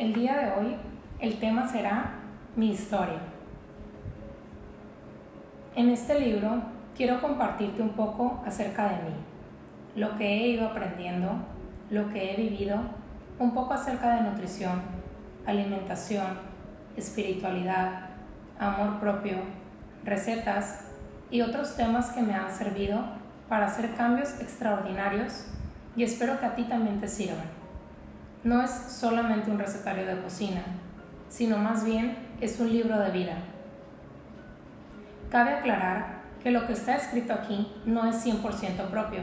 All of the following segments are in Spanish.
El día de hoy el tema será mi historia. En este libro quiero compartirte un poco acerca de mí, lo que he ido aprendiendo, lo que he vivido, un poco acerca de nutrición, alimentación, espiritualidad, amor propio, recetas y otros temas que me han servido para hacer cambios extraordinarios y espero que a ti también te sirvan no es solamente un recetario de cocina, sino más bien es un libro de vida. Cabe aclarar que lo que está escrito aquí no es 100% propio.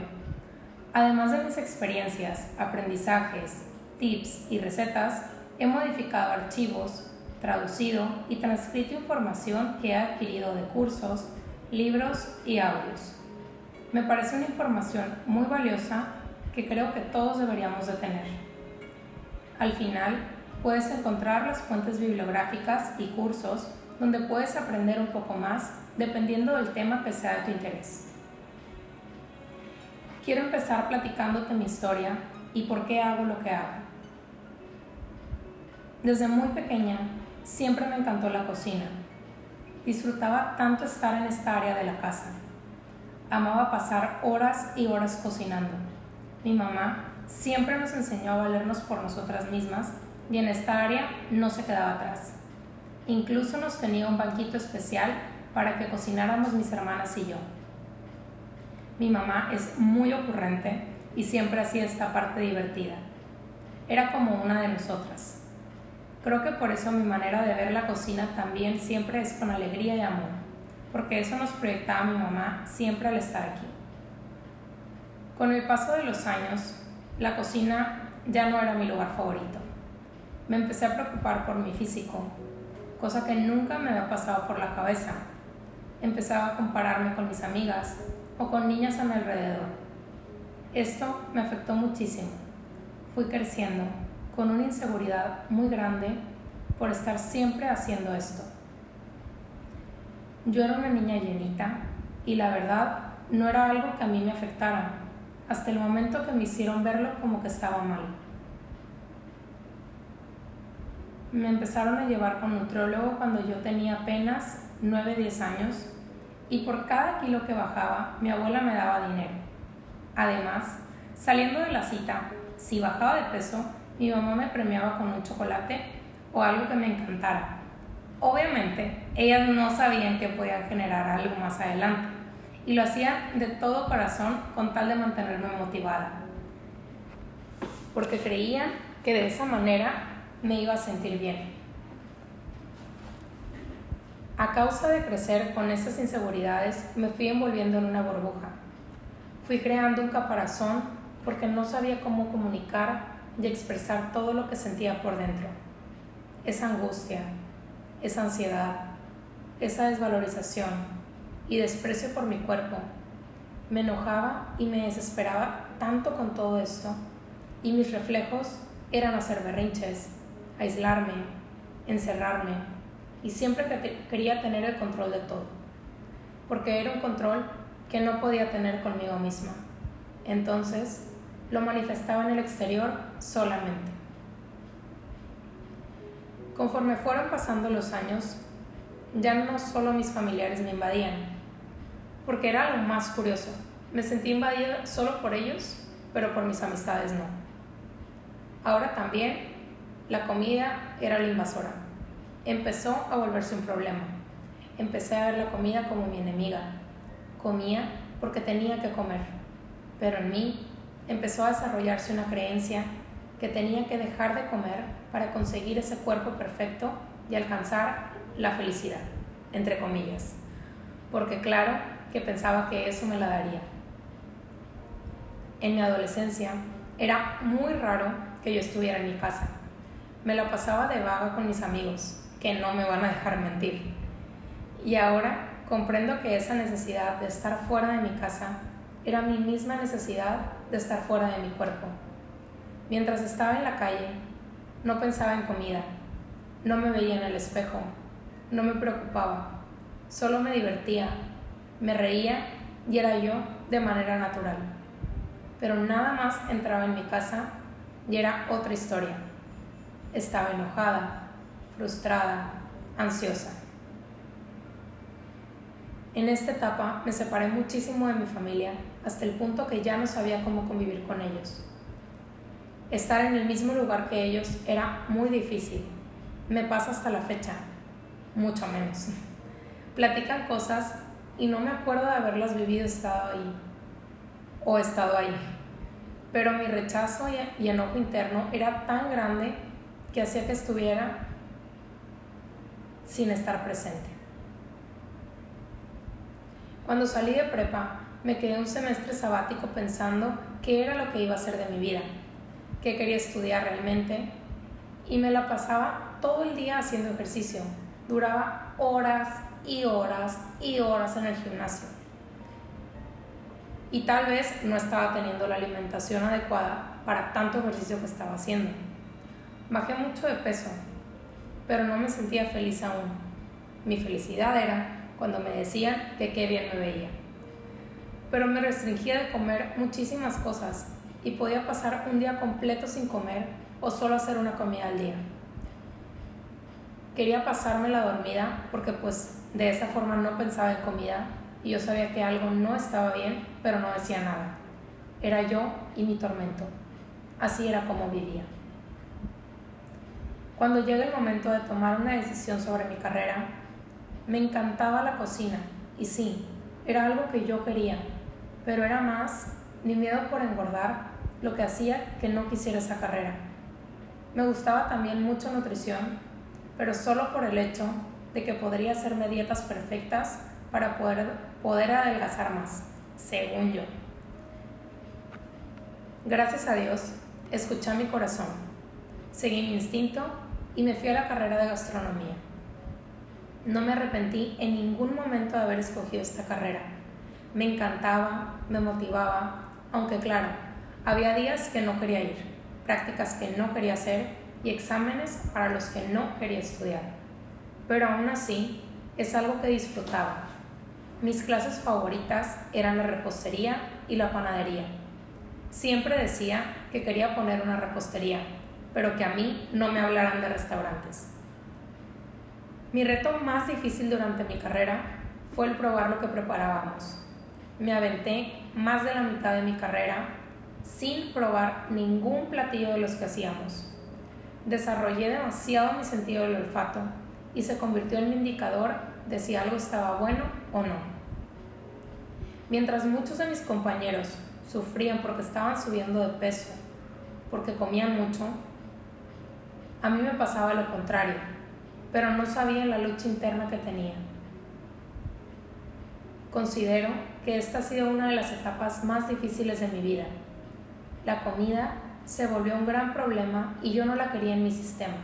Además de mis experiencias, aprendizajes, tips y recetas, he modificado archivos, traducido y transcrito información que he adquirido de cursos, libros y audios. Me parece una información muy valiosa que creo que todos deberíamos de tener. Al final, puedes encontrar las fuentes bibliográficas y cursos donde puedes aprender un poco más dependiendo del tema que sea de tu interés. Quiero empezar platicándote mi historia y por qué hago lo que hago. Desde muy pequeña siempre me encantó la cocina. Disfrutaba tanto estar en esta área de la casa. Amaba pasar horas y horas cocinando. Mi mamá siempre nos enseñó a valernos por nosotras mismas y en esta área no se quedaba atrás. Incluso nos tenía un banquito especial para que cocináramos mis hermanas y yo. Mi mamá es muy ocurrente y siempre hacía esta parte divertida. Era como una de nosotras. Creo que por eso mi manera de ver la cocina también siempre es con alegría y amor, porque eso nos proyectaba mi mamá siempre al estar aquí. Con el paso de los años, la cocina ya no era mi lugar favorito. Me empecé a preocupar por mi físico, cosa que nunca me había pasado por la cabeza. Empezaba a compararme con mis amigas o con niñas a mi alrededor. Esto me afectó muchísimo. Fui creciendo con una inseguridad muy grande por estar siempre haciendo esto. Yo era una niña llenita y la verdad no era algo que a mí me afectara hasta el momento que me hicieron verlo como que estaba mal. Me empezaron a llevar con nutriólogo cuando yo tenía apenas 9-10 años y por cada kilo que bajaba mi abuela me daba dinero. Además, saliendo de la cita, si bajaba de peso, mi mamá me premiaba con un chocolate o algo que me encantara. Obviamente, ellas no sabían que podían generar algo más adelante y lo hacía de todo corazón con tal de mantenerme motivada, porque creía que de esa manera me iba a sentir bien. A causa de crecer con esas inseguridades, me fui envolviendo en una burbuja. Fui creando un caparazón porque no sabía cómo comunicar y expresar todo lo que sentía por dentro. Esa angustia, esa ansiedad, esa desvalorización, y desprecio por mi cuerpo. Me enojaba y me desesperaba tanto con todo esto, y mis reflejos eran hacer berrinches, aislarme, encerrarme, y siempre quería tener el control de todo, porque era un control que no podía tener conmigo misma. Entonces, lo manifestaba en el exterior solamente. Conforme fueron pasando los años, ya no solo mis familiares me invadían, porque era lo más curioso. Me sentí invadida solo por ellos, pero por mis amistades no. Ahora también la comida era la invasora. Empezó a volverse un problema. Empecé a ver la comida como mi enemiga. Comía porque tenía que comer, pero en mí empezó a desarrollarse una creencia que tenía que dejar de comer para conseguir ese cuerpo perfecto y alcanzar la felicidad, entre comillas. Porque claro, que pensaba que eso me la daría. En mi adolescencia era muy raro que yo estuviera en mi casa. Me la pasaba de vaga con mis amigos, que no me van a dejar mentir. Y ahora comprendo que esa necesidad de estar fuera de mi casa era mi misma necesidad de estar fuera de mi cuerpo. Mientras estaba en la calle, no pensaba en comida, no me veía en el espejo, no me preocupaba, solo me divertía me reía y era yo de manera natural. Pero nada más entraba en mi casa y era otra historia. estaba enojada, frustrada, ansiosa. En esta etapa me separé muchísimo de mi familia hasta el punto que ya no sabía cómo convivir con ellos. Estar en el mismo lugar que ellos era muy difícil. Me pasa hasta la fecha, mucho menos. Platican cosas y no me acuerdo de haberlas vivido estado ahí o estado ahí. Pero mi rechazo y enojo interno era tan grande que hacía que estuviera sin estar presente. Cuando salí de prepa, me quedé un semestre sabático pensando qué era lo que iba a hacer de mi vida, qué quería estudiar realmente, y me la pasaba todo el día haciendo ejercicio. Duraba horas y horas y horas en el gimnasio. Y tal vez no estaba teniendo la alimentación adecuada para tanto ejercicio que estaba haciendo. Bajé mucho de peso, pero no me sentía feliz aún. Mi felicidad era cuando me decían que qué bien me veía. Pero me restringía de comer muchísimas cosas y podía pasar un día completo sin comer o solo hacer una comida al día. Quería pasarme la dormida porque pues de esa forma no pensaba en comida y yo sabía que algo no estaba bien, pero no decía nada. Era yo y mi tormento. Así era como vivía. Cuando llega el momento de tomar una decisión sobre mi carrera, me encantaba la cocina y sí, era algo que yo quería, pero era más mi miedo por engordar lo que hacía que no quisiera esa carrera. Me gustaba también mucho nutrición, pero solo por el hecho de que podría hacerme dietas perfectas para poder, poder adelgazar más, según yo. Gracias a Dios, escuché mi corazón, seguí mi instinto y me fui a la carrera de gastronomía. No me arrepentí en ningún momento de haber escogido esta carrera. Me encantaba, me motivaba, aunque claro, había días que no quería ir, prácticas que no quería hacer y exámenes para los que no quería estudiar. Pero aún así, es algo que disfrutaba. Mis clases favoritas eran la repostería y la panadería. Siempre decía que quería poner una repostería, pero que a mí no me hablaran de restaurantes. Mi reto más difícil durante mi carrera fue el probar lo que preparábamos. Me aventé más de la mitad de mi carrera sin probar ningún platillo de los que hacíamos. Desarrollé demasiado mi sentido del olfato y se convirtió en mi indicador de si algo estaba bueno o no. Mientras muchos de mis compañeros sufrían porque estaban subiendo de peso, porque comían mucho, a mí me pasaba lo contrario pero no sabía la lucha interna que tenía. Considero que esta ha sido una de las etapas más difíciles de mi vida. La comida se volvió un gran problema y yo no la quería en mi sistema.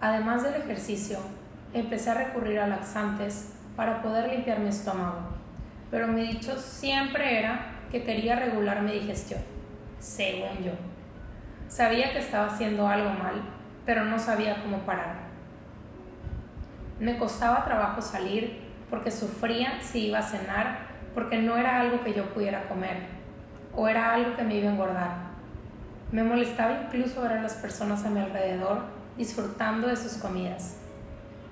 Además del ejercicio, empecé a recurrir a laxantes para poder limpiar mi estómago, pero mi dicho siempre era que quería regular mi digestión, según yo. Sabía que estaba haciendo algo mal, pero no sabía cómo parar. Me costaba trabajo salir porque sufría si iba a cenar, porque no era algo que yo pudiera comer o era algo que me iba a engordar. Me molestaba incluso ver a las personas a mi alrededor disfrutando de sus comidas.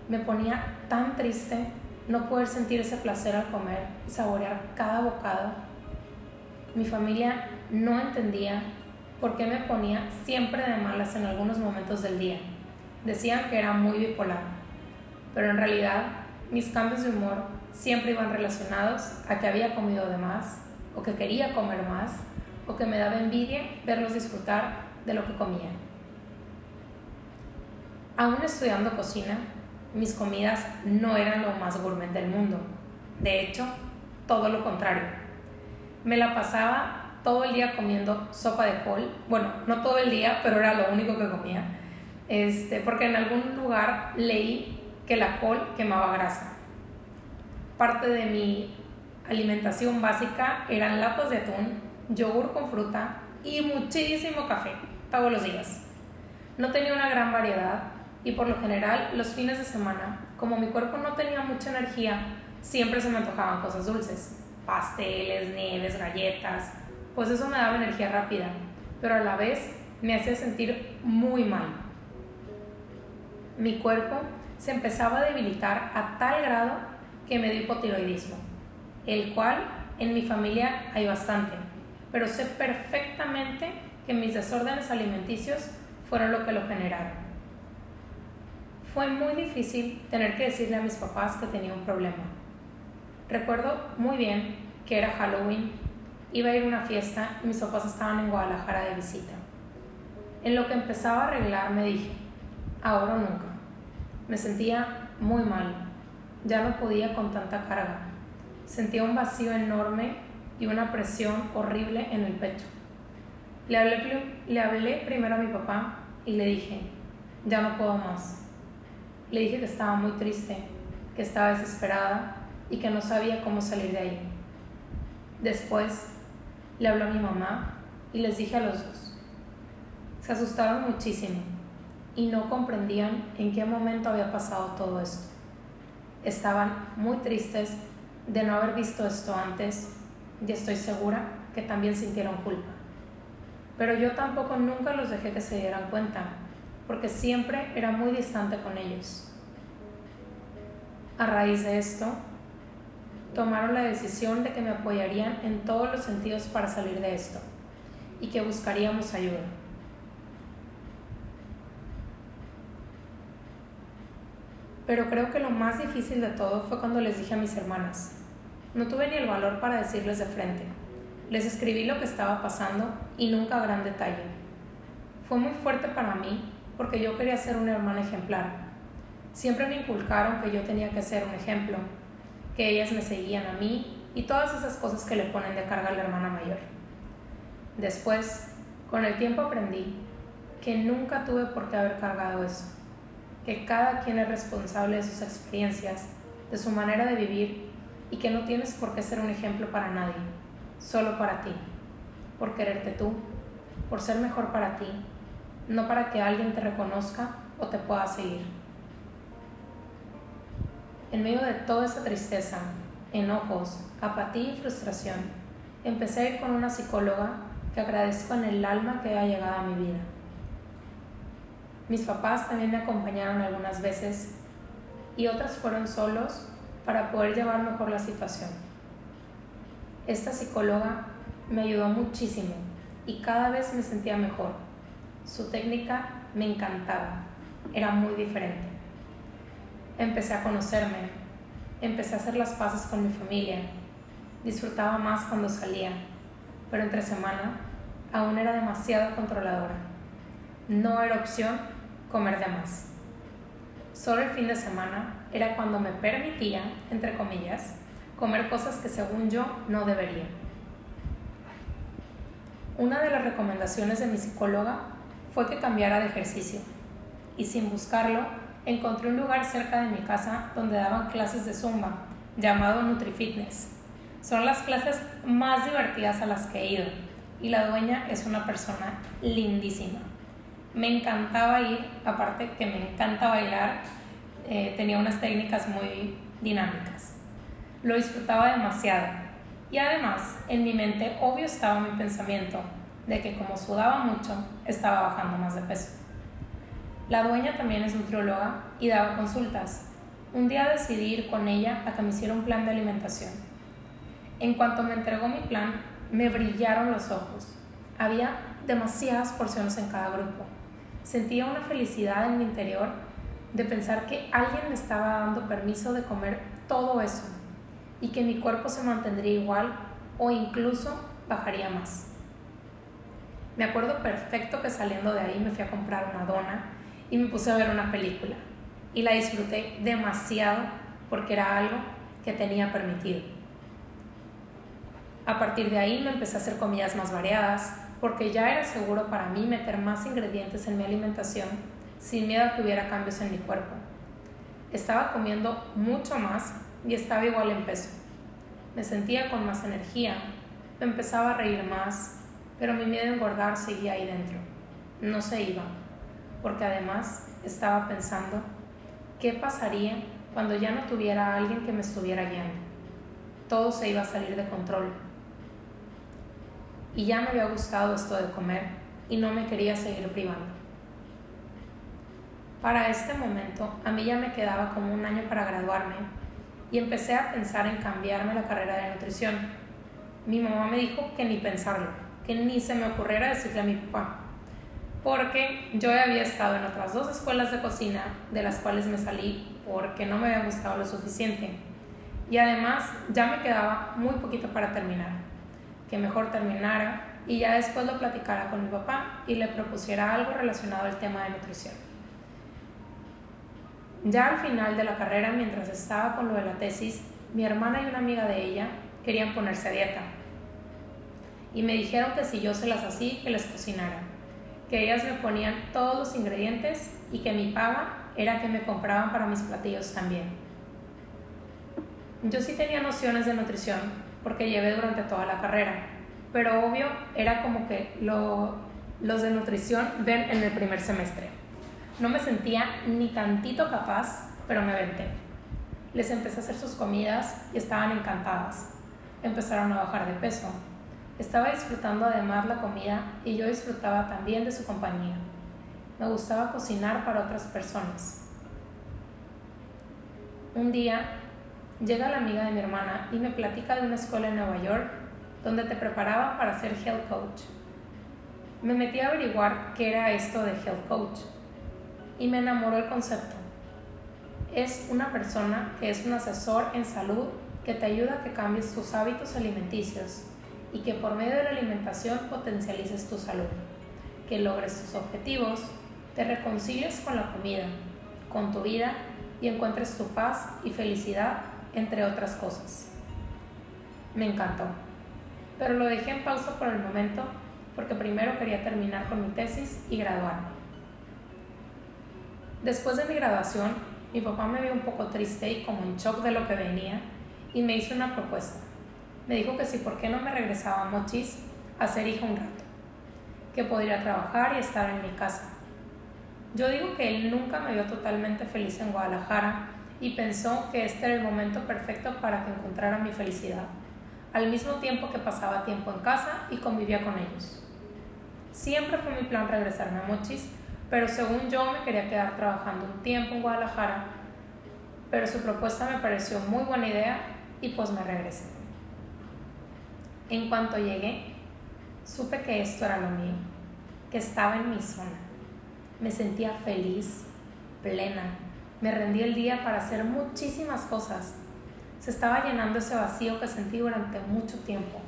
Me ponía tan triste no poder sentir ese placer al comer y saborear cada bocado. Mi familia no entendía por qué me ponía siempre de malas en algunos momentos del día. Decían que era muy bipolar pero en realidad mis cambios de humor siempre iban relacionados a que había comido de más, o que quería comer más, o que me daba envidia verlos disfrutar de lo que comían. Aún estudiando cocina, mis comidas no eran lo más gourmet del mundo. De hecho, todo lo contrario. Me la pasaba todo el día comiendo sopa de col. Bueno, no todo el día, pero era lo único que comía. Este, porque en algún lugar leí que la col quemaba grasa. Parte de mi alimentación básica eran latas de atún, yogur con fruta y muchísimo café todos los días. No tenía una gran variedad y por lo general los fines de semana, como mi cuerpo no tenía mucha energía, siempre se me antojaban cosas dulces, pasteles, nieves, galletas, pues eso me daba energía rápida, pero a la vez me hacía sentir muy mal Mi cuerpo se empezaba a debilitar a tal grado que me dio hipotiroidismo, el cual en mi familia hay bastante, pero sé perfectamente que mis desórdenes alimenticios fueron lo que lo generaron. Fue muy difícil tener que decirle a mis papás que tenía un problema. Recuerdo muy bien que era Halloween, iba a ir a una fiesta y mis papás estaban en Guadalajara de visita. En lo que empezaba a arreglar me dije, ahora o nunca. Me sentía muy mal, ya no podía con tanta carga. Sentía un vacío enorme y una presión horrible en el pecho. Le hablé, le hablé primero a mi papá y le dije, ya no puedo más. Le dije que estaba muy triste, que estaba desesperada y que no sabía cómo salir de ahí. Después le hablé a mi mamá y les dije a los dos. Se asustaron muchísimo y no comprendían en qué momento había pasado todo esto. Estaban muy tristes de no haber visto esto antes y estoy segura que también sintieron culpa. Pero yo tampoco nunca los dejé que se dieran cuenta, porque siempre era muy distante con ellos. A raíz de esto, tomaron la decisión de que me apoyarían en todos los sentidos para salir de esto y que buscaríamos ayuda. Pero creo que lo más difícil de todo fue cuando les dije a mis hermanas. No tuve ni el valor para decirles de frente. Les escribí lo que estaba pasando y nunca a gran detalle. Fue muy fuerte para mí porque yo quería ser una hermana ejemplar. Siempre me inculcaron que yo tenía que ser un ejemplo, que ellas me seguían a mí y todas esas cosas que le ponen de carga a la hermana mayor. Después, con el tiempo aprendí que nunca tuve por qué haber cargado eso que cada quien es responsable de sus experiencias, de su manera de vivir y que no tienes por qué ser un ejemplo para nadie, solo para ti, por quererte tú, por ser mejor para ti, no para que alguien te reconozca o te pueda seguir. En medio de toda esa tristeza, enojos, apatía y frustración, empecé a ir con una psicóloga que agradezco en el alma que haya llegado a mi vida. Mis papás también me acompañaron algunas veces y otras fueron solos para poder llevar mejor la situación. Esta psicóloga me ayudó muchísimo y cada vez me sentía mejor. Su técnica me encantaba, era muy diferente. Empecé a conocerme, empecé a hacer las paces con mi familia, disfrutaba más cuando salía, pero entre semana aún era demasiado controladora. No era opción comer de más. Solo el fin de semana era cuando me permitía, entre comillas, comer cosas que según yo no debería. Una de las recomendaciones de mi psicóloga fue que cambiara de ejercicio y sin buscarlo encontré un lugar cerca de mi casa donde daban clases de zumba llamado NutriFitness. Son las clases más divertidas a las que he ido y la dueña es una persona lindísima me encantaba ir, aparte que me encanta bailar, eh, tenía unas técnicas muy dinámicas. Lo disfrutaba demasiado. Y además, en mi mente, obvio estaba mi pensamiento de que como sudaba mucho, estaba bajando más de peso. La dueña también es nutrióloga y daba consultas. Un día decidí ir con ella a que me hiciera un plan de alimentación. En cuanto me entregó mi plan, me brillaron los ojos. Había demasiadas porciones en cada grupo Sentía una felicidad en mi interior de pensar que alguien me estaba dando permiso de comer todo eso y que mi cuerpo se mantendría igual o incluso bajaría más. Me acuerdo perfecto que saliendo de ahí me fui a comprar una dona y me puse a ver una película y la disfruté demasiado porque era algo que tenía permitido. A partir de ahí me empecé a hacer comidas más variadas, porque ya era seguro para mí meter más ingredientes en mi alimentación sin miedo a que hubiera cambios en mi cuerpo. Estaba comiendo mucho más y estaba igual en peso. Me sentía con más energía, me empezaba a reír más, pero mi miedo a engordar seguía ahí dentro. No se iba, porque además estaba pensando qué pasaría cuando ya no tuviera a alguien que me estuviera guiando. Todo se iba a salir de control y ya me había gustado esto de comer y no me quería seguir privando. Para este momento, a mí ya me quedaba como un año para graduarme y empecé a pensar en cambiarme la carrera de nutrición. Mi mamá me dijo que ni pensarlo, que ni se me ocurriera decirle a mi papá, porque yo había estado en otras dos escuelas de cocina, de las cuales me salí porque no me había gustado lo suficiente. Y además ya me quedaba muy poquito para terminar, que mejor terminara y ya después lo platicara con mi papá y le propusiera algo relacionado al tema de nutrición. Ya al final de la carrera, mientras estaba con lo de la tesis, mi hermana y una amiga de ella querían ponerse a dieta. Y me dijeron que si yo se las hacía, que les cocinara. Que ellas me ponían todos los ingredientes y que mi paga era que me compraban para mis platillos también. Yo sí tenía nociones de nutrición porque llevé durante toda la carrera, pero obvio era como que los de nutrición ven en el primer semestre. No me sentía ni tantito capaz, pero me aventé. Les empecé a hacer sus comidas y estaban encantadas. Empezaron a bajar de peso. Estaba disfrutando además la comida y yo disfrutaba también de su compañía. Me gustaba cocinar para otras personas. Un día llega la amiga de mi hermana y me platica de una escuela en Nueva York donde te preparaban para ser health coach. Me metí a averiguar qué era esto de health coach y me enamoró el concepto. Es una persona que es un asesor en salud que te ayuda a que cambies tus hábitos alimenticios y que por medio de la alimentación potencialices tu salud, que logres tus objetivos, te reconcilies con la comida, con tu vida y encuentres tu paz y felicidad, entre otras cosas. Me encantó, pero lo dejé en pausa por el momento porque primero quería terminar con mi tesis y graduarme. Después de mi graduación, mi papá me vio un poco triste y como en shock de lo que venía y me hizo una propuesta. Me dijo que si por qué no me regresaba a Mochis a ser hija un rato, que podría trabajar y estar en mi casa. Yo digo que él nunca me vio totalmente feliz en Guadalajara y pensó que este era el momento perfecto para que encontrara mi felicidad, al mismo tiempo que pasaba tiempo en casa y convivía con ellos. Siempre fue mi plan regresarme a Mochis pero según yo me quería quedar trabajando un tiempo en Guadalajara, pero su propuesta me pareció muy buena idea y pues me regresé. En cuanto llegué, supe que esto era lo mío, que estaba en mi zona. Me sentía feliz, plena, me rendí el día para hacer muchísimas cosas. Se estaba llenando ese vacío que sentí durante mucho tiempo.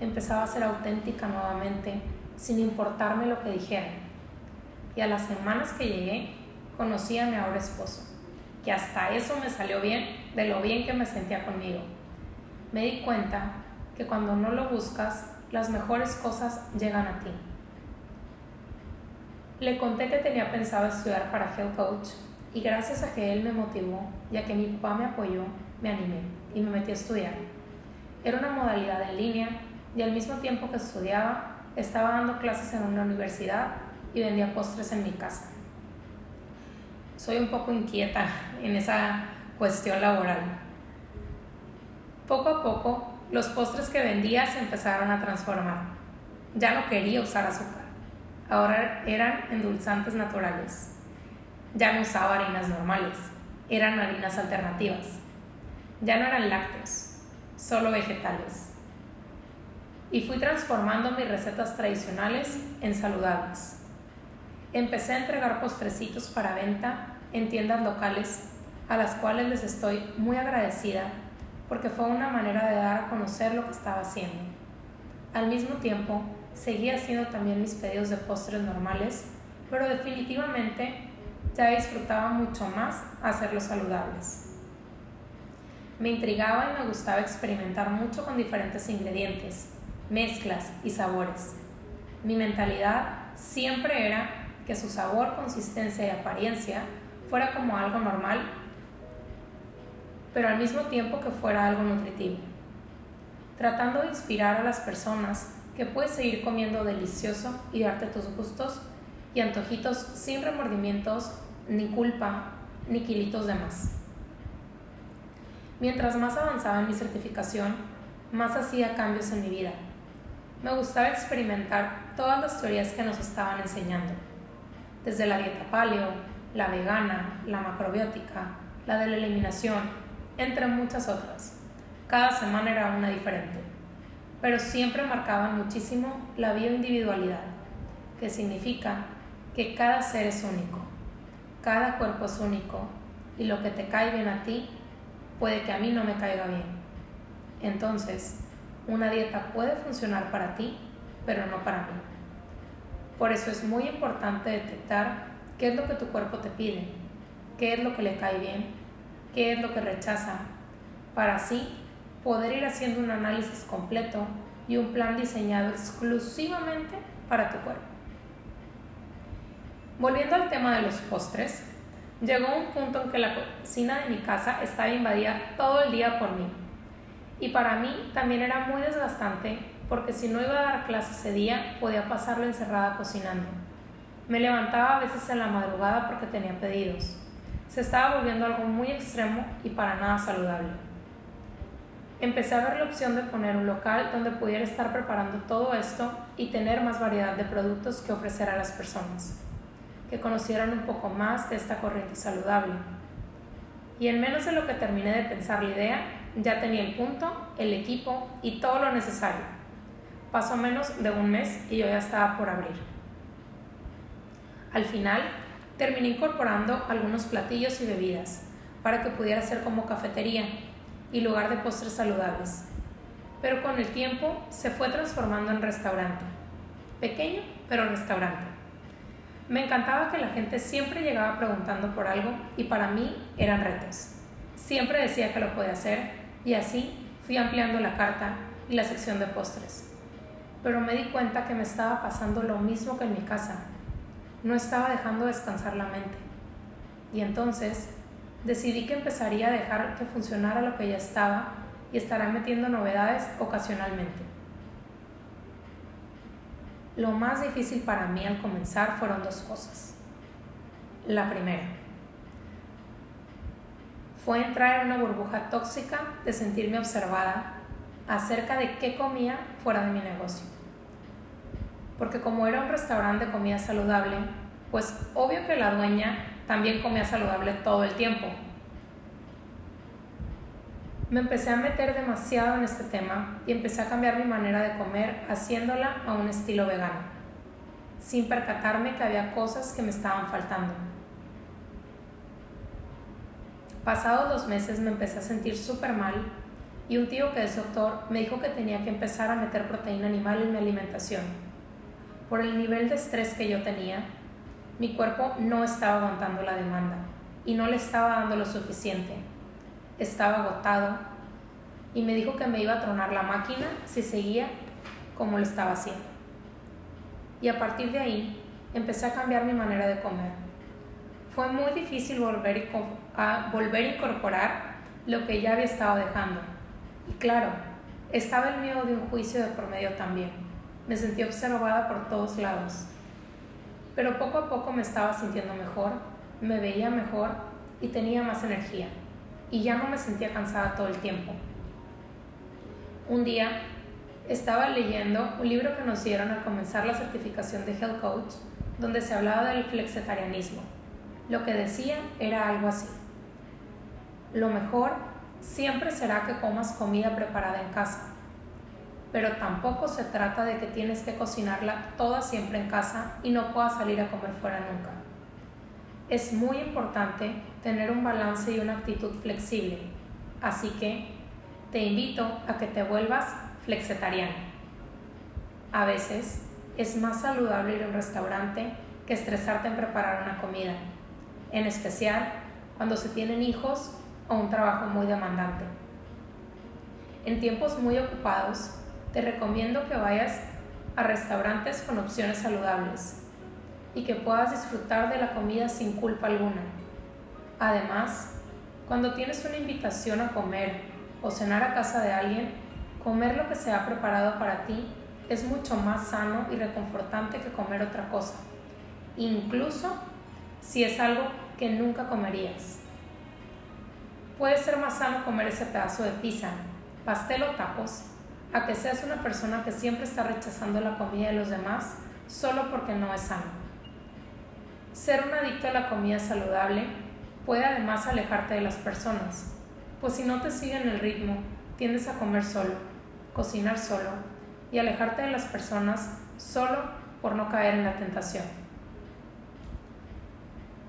Empezaba a ser auténtica nuevamente, sin importarme lo que dijeran y a las semanas que llegué conocí a mi ahora esposo, que hasta eso me salió bien de lo bien que me sentía conmigo. Me di cuenta que cuando no lo buscas, las mejores cosas llegan a ti. Le conté que tenía pensado estudiar para Health Coach y gracias a que él me motivó y a que mi papá me apoyó, me animé y me metí a estudiar. Era una modalidad en línea y al mismo tiempo que estudiaba, estaba dando clases en una universidad y vendía postres en mi casa. Soy un poco inquieta en esa cuestión laboral. Poco a poco, los postres que vendía se empezaron a transformar. Ya no quería usar azúcar. Ahora eran endulzantes naturales. Ya no usaba harinas normales. Eran harinas alternativas. Ya no eran lácteos, solo vegetales. Y fui transformando mis recetas tradicionales en saludables empecé a entregar postrecitos para venta en tiendas locales, a las cuales les estoy muy agradecida porque fue una manera de dar a conocer lo que estaba haciendo. Al mismo tiempo, seguía haciendo también mis pedidos de postres normales, pero definitivamente ya disfrutaba mucho más hacerlos saludables. Me intrigaba y me gustaba experimentar mucho con diferentes ingredientes, mezclas y sabores. Mi mentalidad siempre era que su sabor, consistencia y apariencia fuera como algo normal, pero al mismo tiempo que fuera algo nutritivo. Tratando de inspirar a las personas que puedes seguir comiendo delicioso y darte tus gustos y antojitos sin remordimientos, ni culpa, ni kilitos de más. Mientras más avanzaba en mi certificación, más hacía cambios en mi vida. Me gustaba experimentar todas las teorías que nos estaban enseñando desde la dieta paleo, la vegana, la macrobiótica, la de la eliminación, entre muchas otras. Cada semana era una diferente, pero siempre marcaban muchísimo la bioindividualidad, que significa que cada ser es único, cada cuerpo es único y lo que te cae bien a ti puede que a mí no me caiga bien. Entonces, una dieta puede funcionar para ti, pero no para mí. Por eso es muy importante detectar qué es lo que tu cuerpo te pide, qué es lo que le cae bien, qué es lo que rechaza, para así poder ir haciendo un análisis completo y un plan diseñado exclusivamente para tu cuerpo. Volviendo al tema de los postres, llegó un punto en que la cocina de mi casa estaba invadida todo el día por mí. Y para mí también era muy desgastante porque si no iba a dar clase ese día podía pasarlo encerrada cocinando. Me levantaba a veces en la madrugada porque tenía pedidos. Se estaba volviendo algo muy extremo y para nada saludable. Empecé a ver la opción de poner un local donde pudiera estar preparando todo esto y tener más variedad de productos que ofrecer a las personas, que conocieran un poco más de esta corriente saludable. Y en menos de lo que terminé de pensar la idea, ya tenía el punto, el equipo y todo lo necesario. Pasó menos de un mes y yo ya estaba por abrir. Al final, terminé incorporando algunos platillos y bebidas para que pudiera ser como cafetería y lugar de postres saludables. Pero con el tiempo se fue transformando en restaurante. Pequeño, pero restaurante. Me encantaba que la gente siempre llegaba preguntando por algo y para mí eran retos. Siempre decía que lo podía hacer y así fui ampliando la carta y la sección de postres. Pero me di cuenta que me estaba pasando lo mismo que en mi casa. No estaba dejando descansar la mente. Y entonces decidí que empezaría a dejar que funcionara lo que ya estaba y estará metiendo novedades ocasionalmente. Lo más difícil para mí al comenzar fueron dos cosas. La primera fue entrar en una burbuja tóxica de sentirme observada acerca de qué comía fuera de mi negocio. Porque como era un restaurante de comida saludable, pues obvio que la dueña también comía saludable todo el tiempo. Me empecé a meter demasiado en este tema y empecé a cambiar mi manera de comer haciéndola a un estilo vegano, sin percatarme que había cosas que me estaban faltando. Pasados dos meses me empecé a sentir súper mal y un tío que es doctor me dijo que tenía que empezar a meter proteína animal en mi alimentación. Por el nivel de estrés que yo tenía, mi cuerpo no estaba aguantando la demanda y no le estaba dando lo suficiente. Estaba agotado y me dijo que me iba a tronar la máquina si seguía como lo estaba haciendo. Y a partir de ahí empecé a cambiar mi manera de comer. Fue muy difícil volver a volver a incorporar lo que ya había estado dejando. Y claro, estaba el miedo de un juicio de por medio también. Me sentí observada por todos lados pero poco a poco me estaba sintiendo mejor, me veía mejor y tenía más energía, y ya no me sentía cansada todo el tiempo. Un día estaba leyendo un libro que nos dieron al comenzar la certificación de Health Coach, donde se hablaba del flexitarianismo. Lo que decía era algo así. Lo mejor siempre será que comas comida preparada en casa, pero tampoco se trata de que tienes que cocinarla toda siempre en casa y no puedas salir a comer fuera nunca. Es muy importante tener un balance y una actitud flexible, así que te invito a que te vuelvas flexetariano. A veces es más saludable ir a un restaurante que estresarte en preparar una comida, en especial cuando se tienen hijos o un trabajo muy demandante. En tiempos muy ocupados, te recomiendo que vayas a restaurantes con opciones saludables y que puedas disfrutar de la comida sin culpa alguna. Además, cuando tienes una invitación a comer o cenar a casa de alguien, comer lo que se ha preparado para ti es mucho más sano y reconfortante que comer otra cosa, incluso si es algo que nunca comerías. Puede ser más sano comer ese pedazo de pizza, pastel o tacos a que seas una persona que siempre está rechazando la comida de los demás solo porque no es sano. Ser un adicto a la comida saludable puede además alejarte de las personas, pues si no te siguen el ritmo, tiendes a comer solo, cocinar solo y alejarte de las personas solo por no caer en la tentación.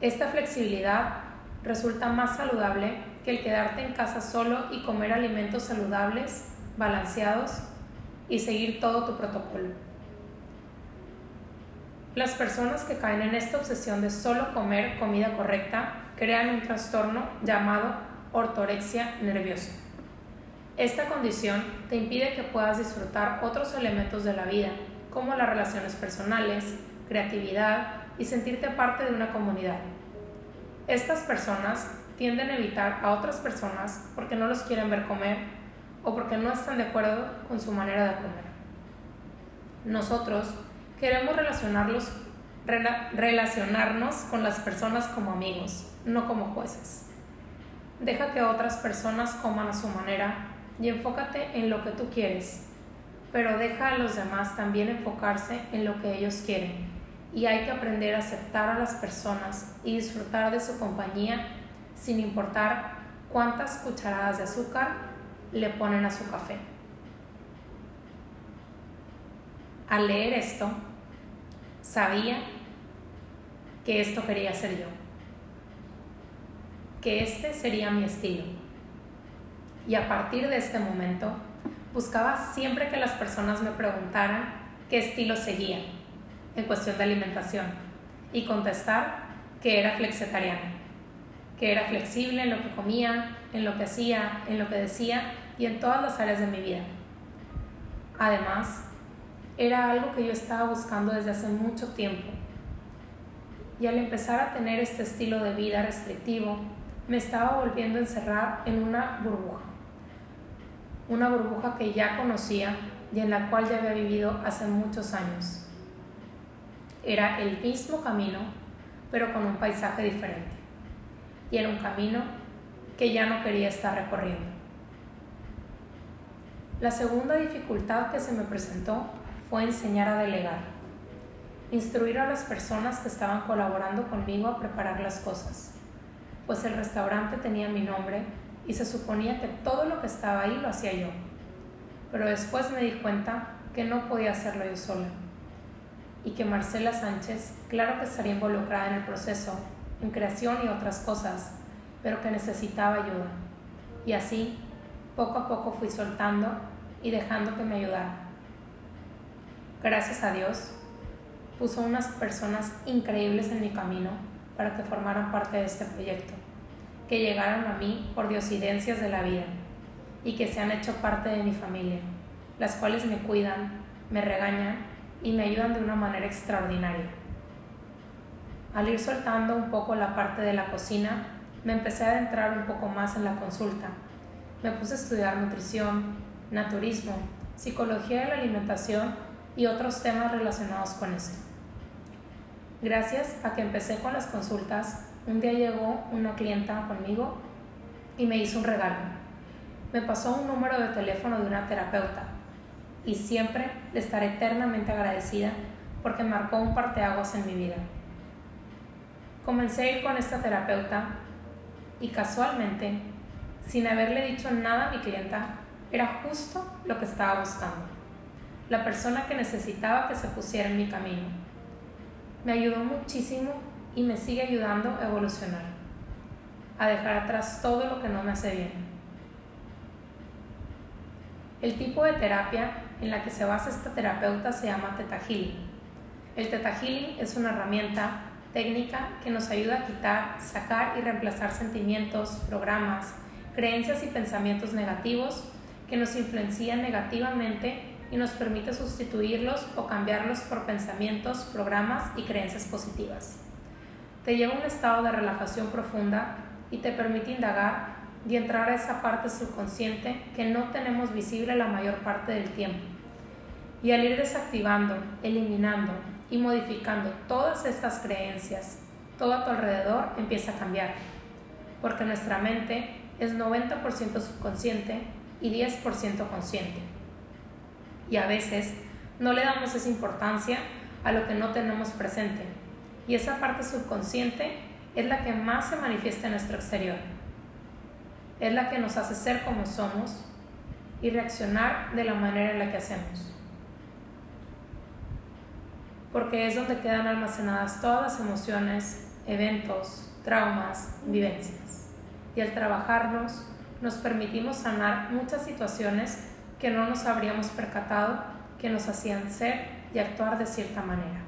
Esta flexibilidad resulta más saludable que el quedarte en casa solo y comer alimentos saludables, balanceados y seguir todo tu protocolo. Las personas que caen en esta obsesión de solo comer comida correcta crean un trastorno llamado ortorexia nerviosa. Esta condición te impide que puedas disfrutar otros elementos de la vida, como las relaciones personales, creatividad y sentirte parte de una comunidad. Estas personas tienden a evitar a otras personas porque no los quieren ver comer o porque no están de acuerdo con su manera de comer. Nosotros queremos relacionarlos, relacionarnos con las personas como amigos, no como jueces. Deja que otras personas coman a su manera y enfócate en lo que tú quieres, pero deja a los demás también enfocarse en lo que ellos quieren. Y hay que aprender a aceptar a las personas y disfrutar de su compañía sin importar cuántas cucharadas de azúcar le ponen a su café. Al leer esto, sabía que esto quería ser yo, que este sería mi estilo. Y a partir de este momento, buscaba siempre que las personas me preguntaran qué estilo seguía en cuestión de alimentación y contestar que era flexitariana, que era flexible en lo que comía, en lo que hacía, en lo que decía y en todas las áreas de mi vida. Además, era algo que yo estaba buscando desde hace mucho tiempo. Y al empezar a tener este estilo de vida restrictivo, me estaba volviendo a encerrar en una burbuja. Una burbuja que ya conocía y en la cual ya había vivido hace muchos años. Era el mismo camino, pero con un paisaje diferente. Y era un camino que ya no quería estar recorriendo. La segunda dificultad que se me presentó fue enseñar a delegar, instruir a las personas que estaban colaborando conmigo a preparar las cosas, pues el restaurante tenía mi nombre y se suponía que todo lo que estaba ahí lo hacía yo. Pero después me di cuenta que no podía hacerlo yo sola y que Marcela Sánchez, claro que estaría involucrada en el proceso, en creación y otras cosas, pero que necesitaba ayuda. Y así, poco a poco fui soltando y dejando que me ayudara gracias a Dios, puso unas personas increíbles en mi camino para que formaran parte de este proyecto, que llegaron a mí por diosidencias de la vida y que se han hecho parte de mi familia, las cuales me cuidan, me regañan y me ayudan de una manera extraordinaria. Al ir soltando un poco la parte de la cocina, me empecé a adentrar un poco más en la consulta. Me puse a estudiar nutrición, naturismo, psicología de la alimentación y otros temas relacionados con esto. Gracias a que empecé con las consultas, un día llegó una clienta conmigo y me hizo un regalo. Me pasó un número de teléfono de una terapeuta y siempre le estaré eternamente agradecida porque marcó un parteaguas en mi vida. Comencé a ir con esta terapeuta y casualmente, sin haberle dicho nada a mi clienta, era justo lo que estaba buscando la persona que necesitaba que se pusiera en mi camino. Me ayudó muchísimo y me sigue ayudando a evolucionar, a dejar atrás todo lo que no me hace bien. El tipo de terapia en la que se basa esta terapeuta se llama Healing. El Healing es una herramienta técnica que nos ayuda a quitar, sacar y reemplazar sentimientos, programas, creencias y pensamientos negativos que nos influencian negativamente y nos permite sustituirlos o cambiarlos por pensamientos, programas y creencias positivas. Te lleva a un estado de relajación profunda y te permite indagar y entrar a esa parte subconsciente que no tenemos visible la mayor parte del tiempo. Y al ir desactivando, eliminando y modificando todas estas creencias, todo a tu alrededor empieza a cambiar, porque nuestra mente es 90% subconsciente y 10% consciente y a veces no le damos esa importancia a lo que no tenemos presente Y esa parte subconsciente es la que más se manifiesta en nuestro exterior. Es la que nos hace ser como somos y reaccionar de la manera en la que hacemos. Porque es donde quedan almacenadas todas las emociones, eventos, traumas, vivencias. Y al trabajarnos, nos permitimos sanar muchas situaciones que no nos habríamos percatado que nos hacían ser y actuar de cierta manera.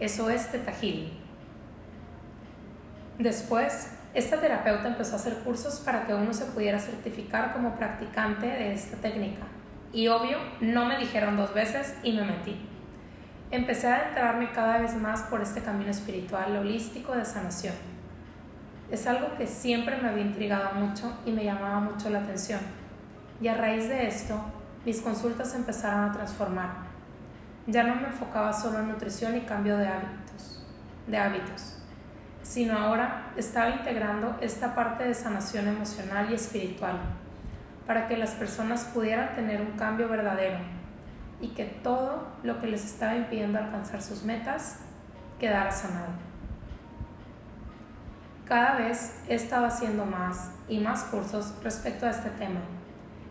Eso es Teta Después, esta terapeuta empezó a hacer cursos para que uno se pudiera certificar como practicante de esta técnica. Y obvio, no me dijeron dos veces y me metí. Empecé a adentrarme cada vez más por este camino espiritual holístico de sanación. Es algo que siempre me había intrigado mucho y me llamaba mucho la atención. Y a raíz de esto, mis consultas empezaron a transformar. Ya no me enfocaba solo en nutrición y cambio de hábitos, de hábitos sino ahora estaba integrando esta parte de sanación emocional y espiritual para que las personas pudieran tener un cambio verdadero y que todo lo que les estaba impidiendo alcanzar sus metas quedara sanado. Cada vez he estado haciendo más y más cursos respecto a este tema.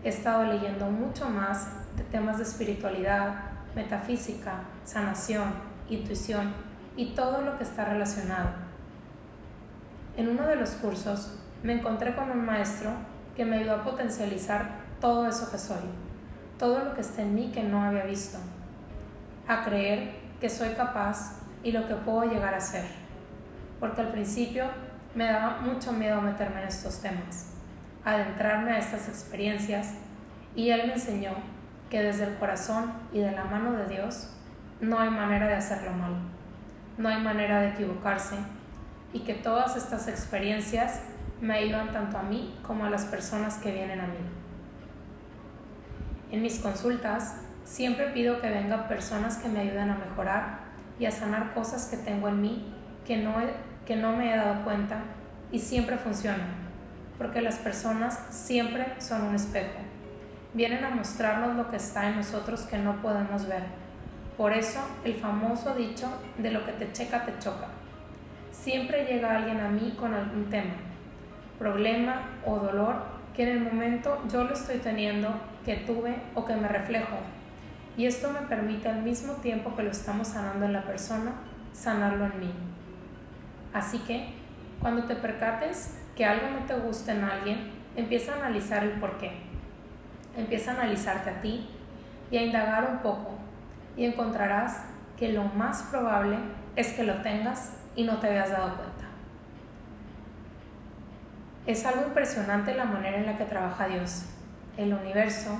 He estado leyendo mucho más de temas de espiritualidad, metafísica, sanación, intuición y todo lo que está relacionado en uno de los cursos me encontré con un maestro que me ayudó a potencializar todo eso que soy, todo lo que está en mí que no había visto, a creer que soy capaz y lo que puedo llegar a ser, porque al principio me daba mucho miedo meterme en estos temas, adentrarme a estas experiencias y él me enseñó que desde el corazón y de la mano de Dios no hay manera de hacerlo mal, no hay manera de equivocarse y que todas estas experiencias me ayudan tanto a mí como a las personas que vienen a mí. En mis consultas siempre pido que vengan personas que me ayuden a mejorar y a sanar cosas que tengo en mí que no, que no me he dado cuenta y siempre funcionan, porque las personas siempre son un espejo. Vienen a mostrarnos lo que está en nosotros que no podemos ver. Por eso el famoso dicho de lo que te checa te choca. Siempre llega alguien a mí con algún tema, problema o dolor que en el momento yo lo estoy teniendo, que tuve o que me reflejo. Y esto me permite al mismo tiempo que lo estamos sanando en la persona, sanarlo en mí. Así que, cuando te percates que algo no te gusta en alguien, empieza a analizar el por qué. Empieza a analizarte a ti y a indagar un poco y encontrarás que lo más probable es que lo tengas y no te habías dado cuenta. Es algo impresionante la manera en la que trabaja Dios, el universo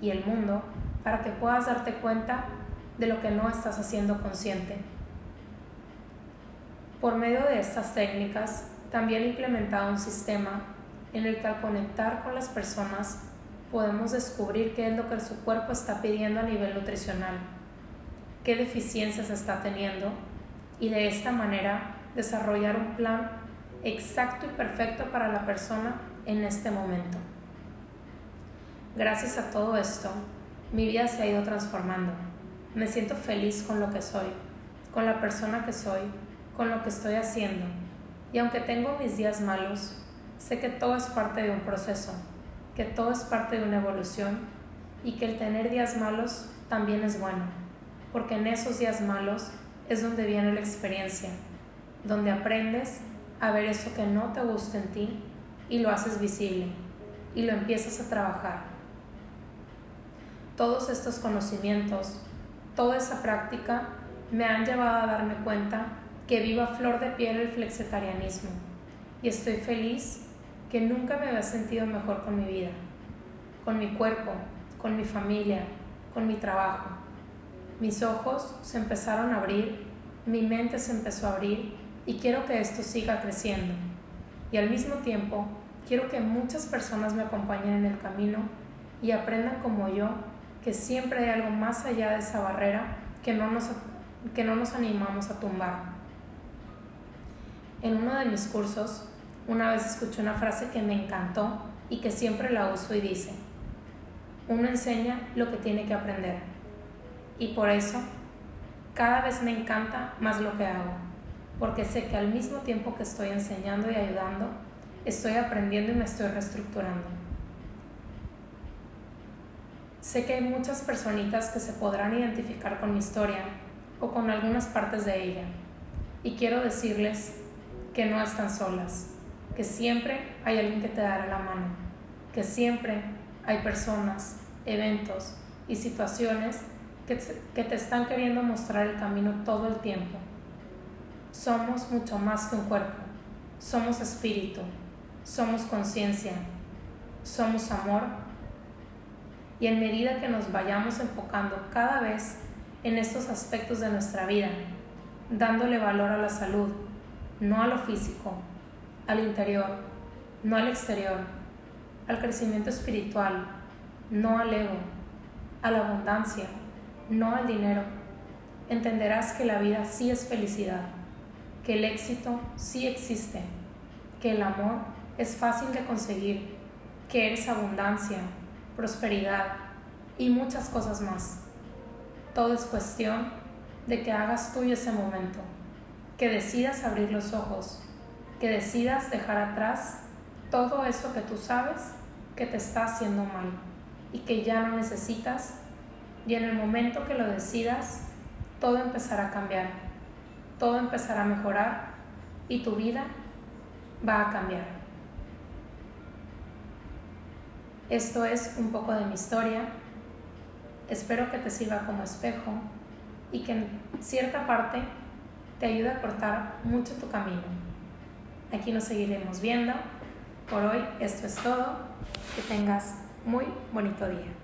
y el mundo para que puedas darte cuenta de lo que no estás haciendo consciente. Por medio de estas técnicas, también he implementado un sistema en el que al conectar con las personas podemos descubrir qué es lo que su cuerpo está pidiendo a nivel nutricional, qué deficiencias está teniendo y de esta manera desarrollar un plan exacto y perfecto para la persona en este momento. Gracias a todo esto, mi vida se ha ido transformando. Me siento feliz con lo que soy, con la persona que soy, con lo que estoy haciendo. Y aunque tengo mis días malos, sé que todo es parte de un proceso, que todo es parte de una evolución y que el tener días malos también es bueno, porque en esos días malos es donde viene la experiencia, donde aprendes a ver eso que no te gusta en ti y lo haces visible y lo empiezas a trabajar. Todos estos conocimientos, toda esa práctica me han llevado a darme cuenta que viva flor de piel el flexitarianismo y estoy feliz que nunca me había sentido mejor con mi vida, con mi cuerpo, con mi familia, con mi trabajo. Mis ojos se empezaron a abrir, mi mente se empezó a abrir y quiero que esto siga creciendo. Y al mismo tiempo, quiero que muchas personas me acompañen en el camino y aprendan como yo que siempre hay algo más allá de esa barrera que no nos, que no nos animamos a tumbar. En uno de mis cursos, una vez escuché una frase que me encantó y que siempre la uso y dice, uno enseña lo que tiene que aprender. Y por eso, Cada vez me encanta más lo que hago, porque sé que al mismo tiempo que estoy enseñando y ayudando, estoy aprendiendo y me estoy reestructurando. Sé que hay muchas personitas que se podrán identificar con mi historia o con algunas partes de ella, y quiero decirles que no están solas, que siempre hay alguien que te dará la mano, que siempre hay personas, eventos y situaciones que te, están queriendo mostrar el camino todo el tiempo. Somos mucho más que un cuerpo, somos espíritu, somos conciencia, somos amor. Y en medida que nos vayamos enfocando cada vez en estos aspectos de nuestra vida, dándole valor a la salud, no a lo físico, al interior, no al exterior, al crecimiento espiritual, no al ego, a la abundancia, no al dinero, entenderás que la vida sí es felicidad, que el éxito sí existe, que el amor es fácil de conseguir, que eres abundancia, prosperidad y muchas cosas más. Todo es cuestión de que hagas tuyo ese momento, que decidas abrir los ojos, que decidas dejar atrás todo eso que tú sabes que te está haciendo mal y que ya no necesitas y en el momento que lo decidas, todo empezará a cambiar, todo empezará a mejorar y tu vida va a cambiar. Esto es un poco de mi historia. Espero que te sirva como espejo y que en cierta parte te ayude a cortar mucho tu camino. Aquí nos seguiremos viendo. Por hoy esto es todo. Que tengas muy bonito día.